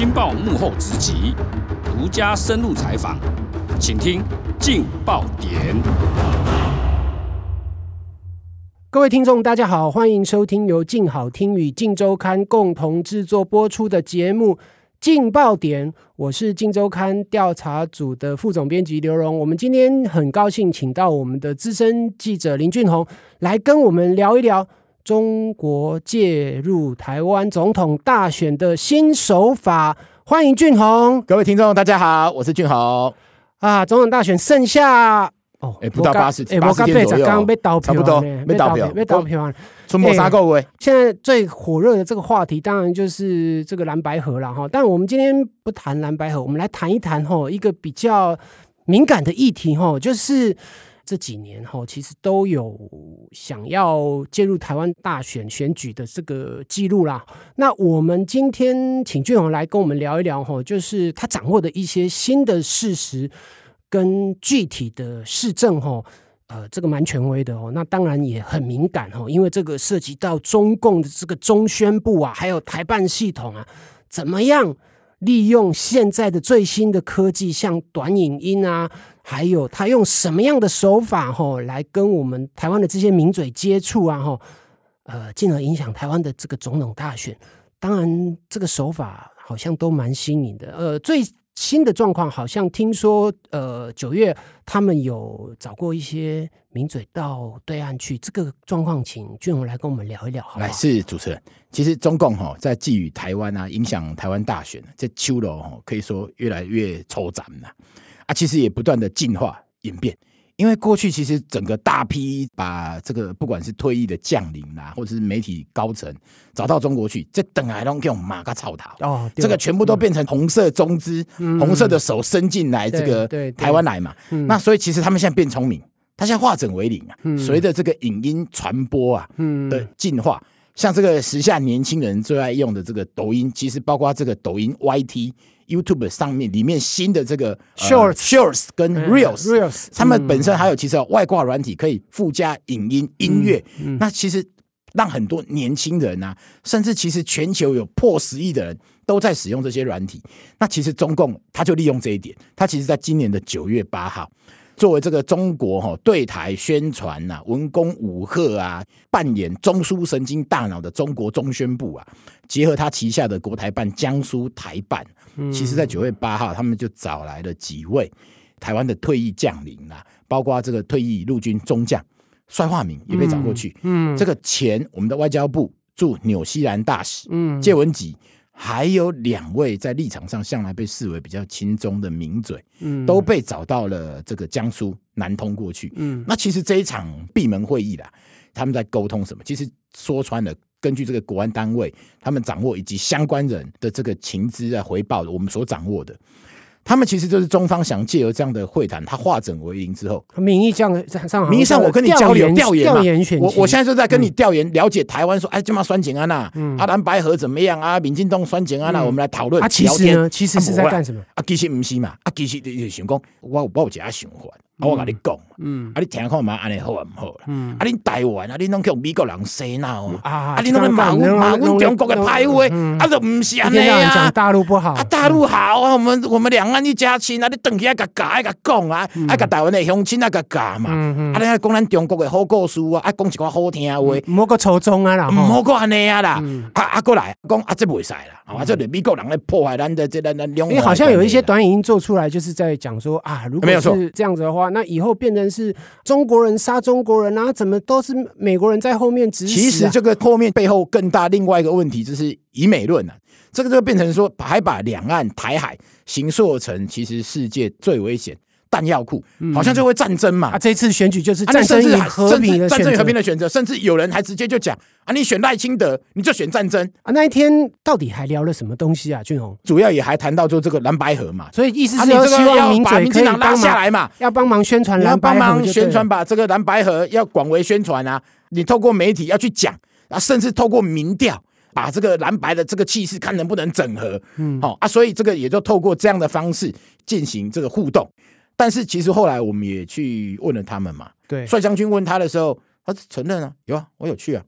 镜报幕后直击，独家深入采访，请听劲爆点。各位听众，大家好，欢迎收听由镜好听与镜周刊共同制作播出的节目《劲爆点》。我是镜周刊调查组的副总编辑刘荣。我们今天很高兴请到我们的资深记者林俊宏来跟我们聊一聊中国介入台湾总统大选的新手法。欢迎俊宏。各位听众，大家好，我是俊宏。啊，总统大选剩下。哦，哎，不到八十，八十天左右，刚刚被倒票，差不多，没倒票，没倒票。春末杀够位，现在最火热的这个话题，当然就是这个蓝白河了哈。但我们今天不谈蓝白河，我们来谈一谈哈一个比较敏感的议题哈，就是这几年哈其实都有想要介入台湾大选选举的这个记录啦。那我们今天请俊宏来跟我们聊一聊哈，就是他掌握的一些新的事实。跟具体的市政哈，呃，这个蛮权威的哦。那当然也很敏感哦，因为这个涉及到中共的这个中宣部啊，还有台办系统啊，怎么样利用现在的最新的科技，像短影音啊，还有他用什么样的手法哈，来跟我们台湾的这些名嘴接触啊哈，呃，进而影响台湾的这个总统大选。当然，这个手法好像都蛮新颖的，呃，最。新的状况好像听说，呃，九月他们有找过一些名嘴到对岸去，这个状况，请俊宏来跟我们聊一聊好？来，是主持人。其实中共哈在寄予台湾啊，影响台湾大选，这秋楼哈可以说越来越抽斩了啊，其实也不断的进化演变。因为过去其实整个大批把这个不管是退役的将领啦，或者是媒体高层找到中国去，这等来都给我们马个草头哦，这个全部都变成红色中资，嗯、红色的手伸进来这个台湾来嘛。那所以其实他们现在变聪明，他现在化整为零啊，随着这个影音传播啊的进化，像这个时下年轻人最爱用的这个抖音，其实包括这个抖音 YT。YouTube 上面里面新的这个 Shorts、Shorts 跟 Reels，嗯、Reels，他们本身还有其实有外挂软体可以附加影音音乐，那其实让很多年轻人啊，甚至其实全球有破十亿的人都在使用这些软体。那其实中共他就利用这一点，他其实在今年的九月八号。作为这个中国哈对台宣传呐、文攻武吓啊，扮演中枢神经大脑的中国中宣部啊，结合他旗下的国台办、江苏台办，其实在九月八号，他们就找来了几位台湾的退役将领啊，包括这个退役陆军中将帅化明也被找过去，嗯，这个前我们的外交部驻纽西兰大使，嗯，谢文吉。还有两位在立场上向来被视为比较亲中的名嘴，嗯，都被找到了这个江苏南通过去，嗯，那其实这一场闭门会议啦，他们在沟通什么？其实说穿了，根据这个国安单位他们掌握以及相关人的这个情资啊回报，我们所掌握的。他们其实就是中方想借由这样的会谈，他化整为零之后，名义上上名义上我跟你交流调研调研选我我现在就在跟你调研了解台湾，说哎，这么酸碱啊那，阿蓝白河怎么样啊？民进党酸碱安娜，我们来讨论。啊，其实呢，其实是在干什么？啊，其实不是嘛，啊，其实就是想讲，我我有一个想法。啊，我甲你讲，嗯，啊，你听看嘛，安尼好啊，唔好啦，嗯，啊，你台湾啊，你拢叫美国人洗脑啊，啊，你拢骂骂阮中国嘅歹话，啊，就唔是安尼啊，大陆不好，啊，大陆好啊，我们我们两岸一家亲啊，你等起来甲教，爱甲讲啊，爱甲台湾的乡亲啊，甲讲嘛，啊，你爱讲咱中国嘅好故事啊，啊讲一寡好听话，唔好个初衷啊啦，唔好个安尼啊啦，啊啊过来讲啊，这袂使啦，啊，这美国人咧破坏咱的这咱咱两，因为好像有一些短影音做出来，就是在讲说啊，如果是这样子的话，那以后变成。是中国人杀中国人啊？怎么都是美国人在后面指使？其实这个后面背后更大另外一个问题就是以美论啊，这个就变成说还把两岸台海形塑成其实世界最危险弹药库，好像就会战争嘛。啊，这次选举就是战争与和平的选择，战争与和平的选择，甚至有人还直接就讲啊，你选赖清德，你就选战争啊。那一天到底还聊了什么东西啊？俊宏主要也还谈到就这个蓝白河嘛，所以意思是要希望民把民进党拉下来嘛，要帮忙宣传，要帮忙宣传，把这个蓝白河要广为宣传啊。你透过媒体要去讲啊，甚至透过民调把这个蓝白的这个气势看能不能整合。嗯，好啊，所以这个也就透过这样的方式进行这个互动。但是其实后来我们也去问了他们嘛，对，帅将军问他的时候，他承认啊，有啊，我有去啊，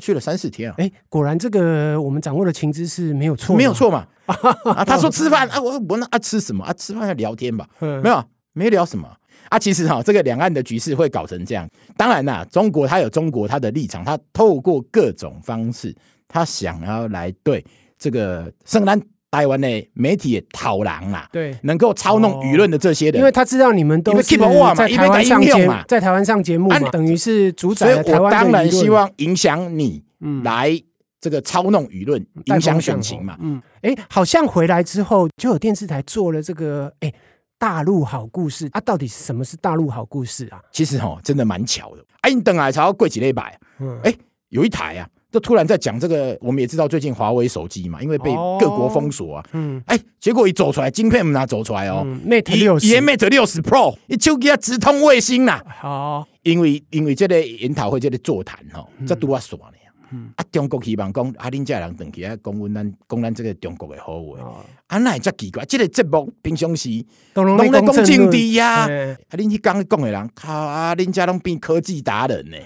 去了三四天啊。哎，果然这个我们掌握的情资是没有错，没有错嘛。啊，他说吃饭啊，我我那啊吃什么啊？吃饭要聊天吧？没有，没聊什么啊。其实哈，这个两岸的局势会搞成这样，当然啦，中国他有中国他的立场，他透过各种方式，他想要来对这个深蓝。台湾的媒体的讨狼啦，对，能够操弄舆论的这些人，因为他知道你们都是在台湾上节目，在台湾上节目嘛，等于是主宰了台湾。所以我当然希望影响你，来这个操弄舆论，影响选情嘛。嗯，哎，好像回来之后就有电视台做了这个，哎，大陆好故事啊，到底什么是大陆好故事啊？其实哈，真的蛮巧的。哎，你等来才要贵几礼拜，嗯，哎，有一台啊。就突然在讲这个，我们也知道最近华为手机嘛，因为被各国封锁啊，嗯，哎，结果一走出来，晶片们拿走出来哦，Mate 六十，也 Mate 六十 Pro，一手机啊直通卫星呐，好，因为因为这个研讨会这个座谈哈，这都要耍呢。啊！中国希望讲啊，恁这人等起来讲阮咱讲咱这个中国的好话，啊，那才奇怪。这个节目平常时拢在讲政治呀，啊，恁去刚讲的人，靠啊，恁家拢变科技达人呢。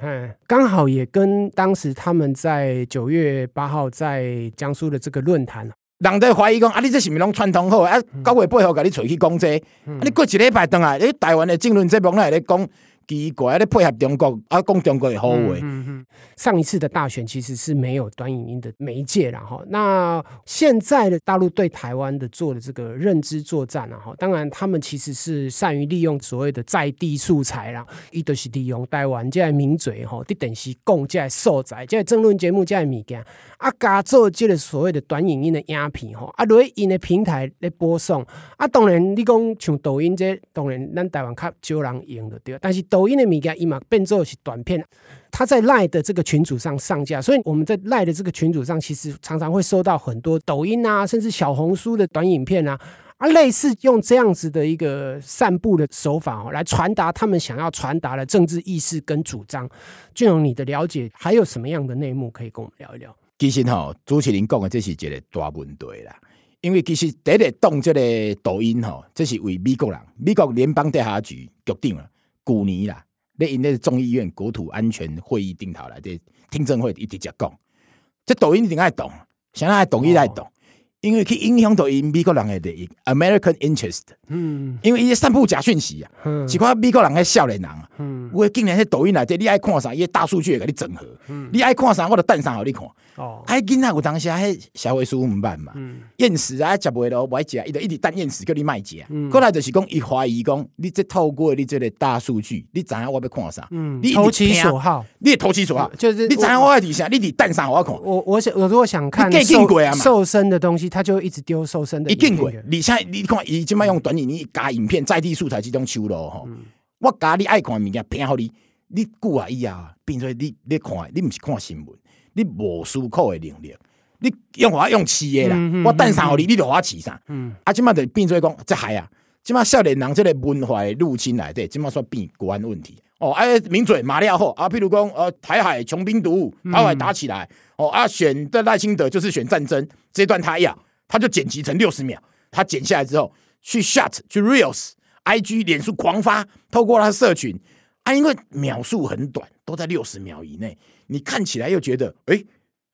刚好也跟当时他们在九月八号在江苏的这个论坛，人在怀疑讲啊，你这是咪拢串通好啊？九月八号给你出去讲这，啊，你过一礼拜等来，诶，台湾的政论节目来咧讲。奇怪，咧配合中国啊，讲中国的好话。嗯嗯嗯。上一次的大选其实是没有短影音的媒介了哈。那现在的大陆对台湾的做的这个认知作战啊哈，当然他们其实是善于利用所谓的在地素材啦，伊都是利用台湾这名嘴哈，的等是讲这素材，这政论节目这物件啊，加做这个所谓的短影音的影片吼，啊，落因的平台来播送啊。当然你讲像抖音这，当然咱台湾较少人用的对，但是。抖音的米家伊嘛变做是短片，他在赖的这个群组上上架，所以我们在赖的这个群组上，其实常常会收到很多抖音啊，甚至小红书的短影片啊，啊，类似用这样子的一个散布的手法哦，来传达他们想要传达的政治意识跟主张。俊荣，你的了解还有什么样的内幕可以跟我们聊一聊？其实哈，朱麒麟讲的这是一个大问题啦，因为其实第一个动这个抖音哈，这是为美国人，美国联邦调查局决定了。古年啦，那因那众议院国土安全会议定好来这听证会一直在讲，这抖音一定爱懂，想爱懂伊爱懂，因为去影响到美国人的利益，American interest，嗯，因为伊散布假讯息啊，嗯，是看美国人的少年人啊，嗯，我今年在抖音内底，你爱看啥，伊大数据会给你整合，嗯，你爱看啥，我就弹啥给你看。哦，哎，囡仔有当时还社会书毋捌嘛，厌食啊，食袂落，我食，伊就一直等厌食叫你卖食。过来就是讲，伊怀疑讲，你即透过你这个大数据，你知影我要看啥？嗯，你投其所好，你也投其所好，就是你知影我爱底啥，你得等啥我看？我我想，我如果想看瘦瘦身的东西，他就一直丢瘦身的。一定贵，你现在你看，伊即摆用短影，你加影片在地素材即种收咯吼，我加你爱看物件，偏好你，你顾啊伊啊，变做你你看，你唔是看新闻。你无思考的能力，你用我用饲的啦，嗯、我等啥互你，你就我饲啥。嗯、啊，即马就变做讲，即害啊！即马少年人即个文化的入侵来对，即马说变国安问题。哦，哎，名嘴马料后啊，譬如讲，呃，台海穷兵黩武，台海打起来，哦啊，选的赖清德就是选战争，这段他要，他就剪辑成六十秒，他剪下来之后去 shut 去 reels，IG 脸书狂发，透过他社群，啊，因为秒数很短，都在六十秒以内。你看起来又觉得，哎、欸，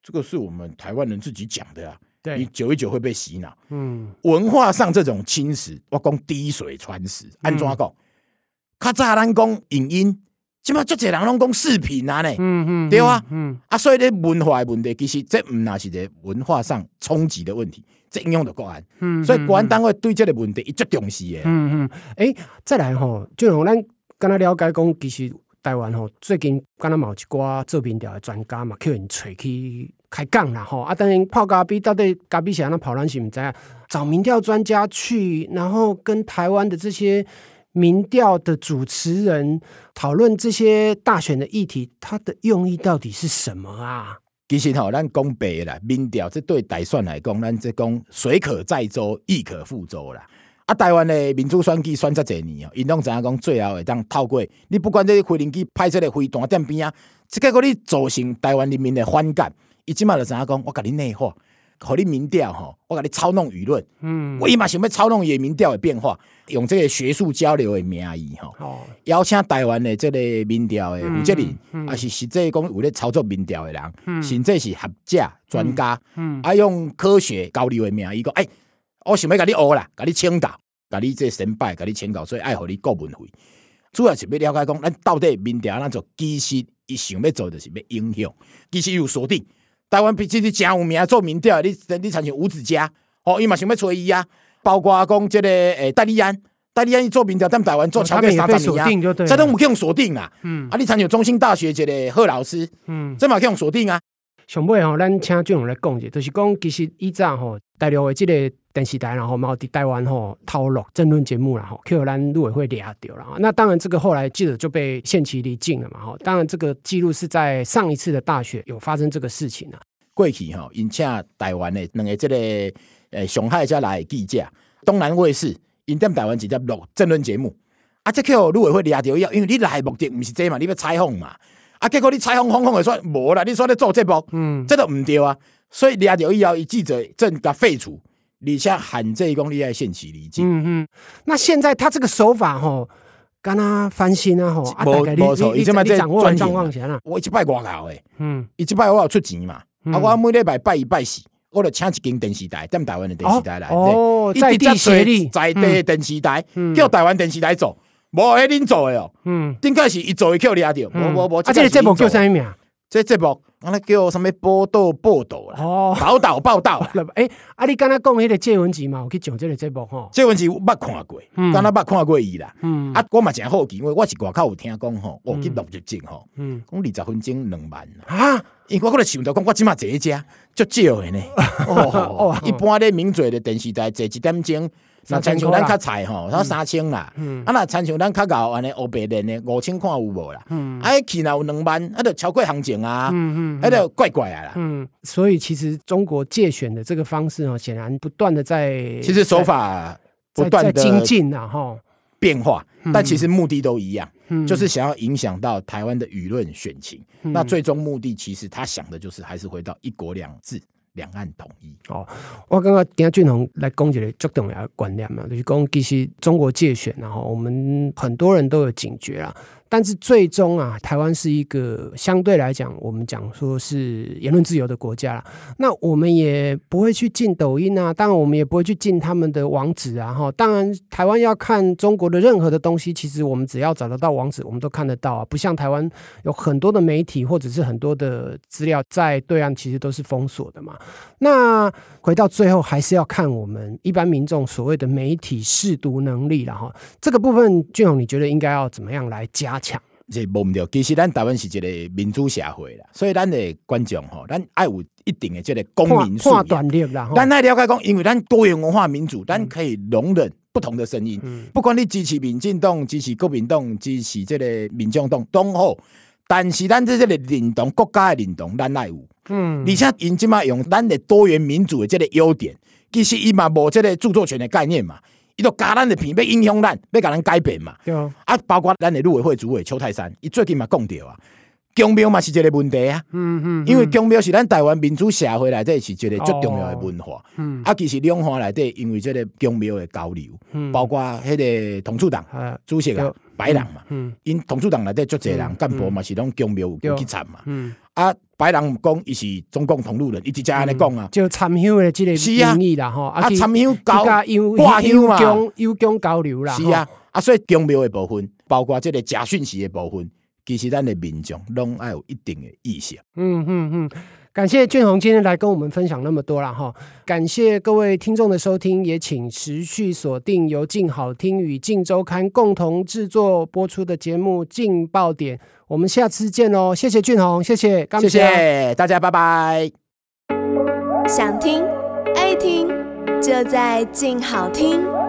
这个是我们台湾人自己讲的啊。对，你久一久会被洗脑。嗯，文化上这种侵蚀，我讲滴水穿石。安怎讲？较早咱讲影音，起码足侪人拢讲视频啊呢。嗯嗯，对啊。嗯啊，所以咧文化的问题，其实这唔那是个文化上冲击的问题，这应用的国安。嗯，所以国安单位对这个问题一直重视的。嗯嗯，哎、欸，再来吼，就让咱跟他了解讲，其实。台湾吼，最近敢若某一寡做民调的专家嘛，叫人找去开讲啦吼。啊，当然泡咖啡到底咖啡是安怎泡，咱是毋知啊。找民调专家去，然后跟台湾的这些民调的主持人讨论这些大选的议题，它的用意到底是什么啊？其实吼，咱讲白啦，民调这对大选来讲，咱即讲水可载舟，亦可覆舟啦。啊，台湾的民主选举选择侪年哦，因拢知影讲最后会当透过你不管这个飞机派出的飞弹点边啊，即个个你造成台湾人民的反感，伊即马就知影讲我甲你内化，和你民调吼，我给你操弄舆论，嗯，我伊嘛想要操弄伊民调的变化，用这个学术交流的名义吼，哦，邀请台湾的这个民调的负责人，嗯嗯。啊是实际讲有咧操作民调的人，嗯。甚至是学者专家，嗯，啊用科学交流的名义讲，哎，我想要甲你学啦，甲你请教，甲你这神拜，甲你请教，所以爱互你顾问费，主要是要了解讲，咱到底民调咱做，其实伊想要做就是要影响，其实有锁定。台湾毕竟是真有名做民调，你你参像吴子家，哦，伊嘛想要找伊啊，包括讲这个诶戴利安，戴利安伊做民调，但台湾做超过三十年啊，这都有去用锁定啦。嗯，啊，你参像中兴大学这个贺老师，嗯，这嘛去用锁定啊。上尾吼，咱请俊宏来讲者，就是讲其实以前吼，大陆的这个电视台，然后嘛，伫台湾吼透露争论节目啦，吼，去互咱陆委会抓到了。那当然，这个后来记者就被限期离境了嘛，吼。当然，这个记录是在上一次的大选有发生这个事情啊。过去吼，因请台湾的两个这个诶上海遮来的记者，东南卫视因踮台湾直接录争论节目，啊，这去互陆委会抓到以后，因为你来的目的毋是这嘛，你要采访嘛。啊！结果你采访访访的说无啦，你说你做节目，嗯，这都唔对啊。所以抓到以后，伊记者证甲废除，而且限制讲你爱限期离境。嗯嗯。那现在他这个手法吼，敢若翻新啊吼，啊无错，伊即摆在掌握状况下啦。我一摆外口诶，嗯，伊即摆我有出钱嘛，啊，我每礼拜拜一拜四，我就请一间电视台，踮台湾的电视台来，哦，在地水利，在地电视台叫台湾电视台做。无迄恁做诶哦，嗯，应该是伊做一扣抓着，无无无。啊，这个节目叫啥名？这节目安尼叫啥物报道报道啦？哦，报道报道。诶，啊，你刚才讲迄个谢文吉嘛，有去上即个节目吼。谢文吉捌看过，敢若捌看过伊啦。嗯，啊，我嘛真好奇，因为我是外口有听讲吼，我去录入证吼，嗯，讲二十分钟两万啊，因为我可能想到讲，我即马坐一只足少诶呢。哦，一般咧名嘴的电视台坐一点钟。那亲像咱较菜吼，然后三千啦，嗯。啊那亲像咱较高安尼欧白连的五千看有无啦？嗯。啊去若有两万，啊就超过行情啊，嗯嗯，啊就怪怪啊啦。嗯，所以其实中国借选的这个方式哦，显然不断的在，其实手法不断的精进啊，哈，变化，但其实目的都一样，就是想要影响到台湾的舆论选情。那最终目的其实他想的就是还是回到一国两制。两岸统一哦，我刚刚听俊宏来讲一个最重要的观念嘛，就是讲其实中国界选，然后我们很多人都有警觉啊。但是最终啊，台湾是一个相对来讲，我们讲说是言论自由的国家啦。那我们也不会去进抖音啊，当然我们也不会去进他们的网址啊。哈，当然台湾要看中国的任何的东西，其实我们只要找得到网址，我们都看得到啊。不像台湾有很多的媒体或者是很多的资料在对岸，其实都是封锁的嘛。那回到最后，还是要看我们一般民众所谓的媒体识读能力了哈。这个部分，俊宏，你觉得应该要怎么样来加？强这无毋对，其实咱台湾是一个民主社会啦，所以咱的观众吼，咱爱有一定的这个公民素养。咱爱了解讲，因为咱多元文化民主，咱可以容忍不同的声音。嗯、不管你支持民进党、支持国民党、支持这个民众党，都好。但是咱这这个认同国家的认同，咱爱有。嗯，而且因即马用咱的多元民主的这个优点，其实伊嘛无这个著作权的概念嘛。伊都加咱的片，要影响咱，要甲咱改变嘛。对啊，啊，包括咱的陆委会主委邱泰山，伊最近嘛讲到啊，宫庙嘛是一个问题啊。嗯嗯，因为宫庙是咱台湾民主社会内底是一个最重要的文化。嗯，啊，其实两岸内底因为这个宫庙的交流，包括迄个同处党主席啊，白人嘛，嗯，因同处党内底足侪人干部嘛是拢宫庙有去参嘛。嗯，啊。白人讲伊是中共同路人，伊直接安尼讲啊，就参与的即个名义啦，吼，啊，参与交挂香嘛，有讲交流啦，是啊，啊，所以宗庙的部分，包括即个假讯息的部分，其实咱的民众拢爱有一定的意识。嗯嗯嗯。感谢俊宏今天来跟我们分享那么多了哈，感谢各位听众的收听，也请持续锁定由静好听与静周刊共同制作播出的节目《镜爆点》，我们下次见喽！谢谢俊宏，谢谢，谢谢大家，拜拜。想听爱听，就在静好听。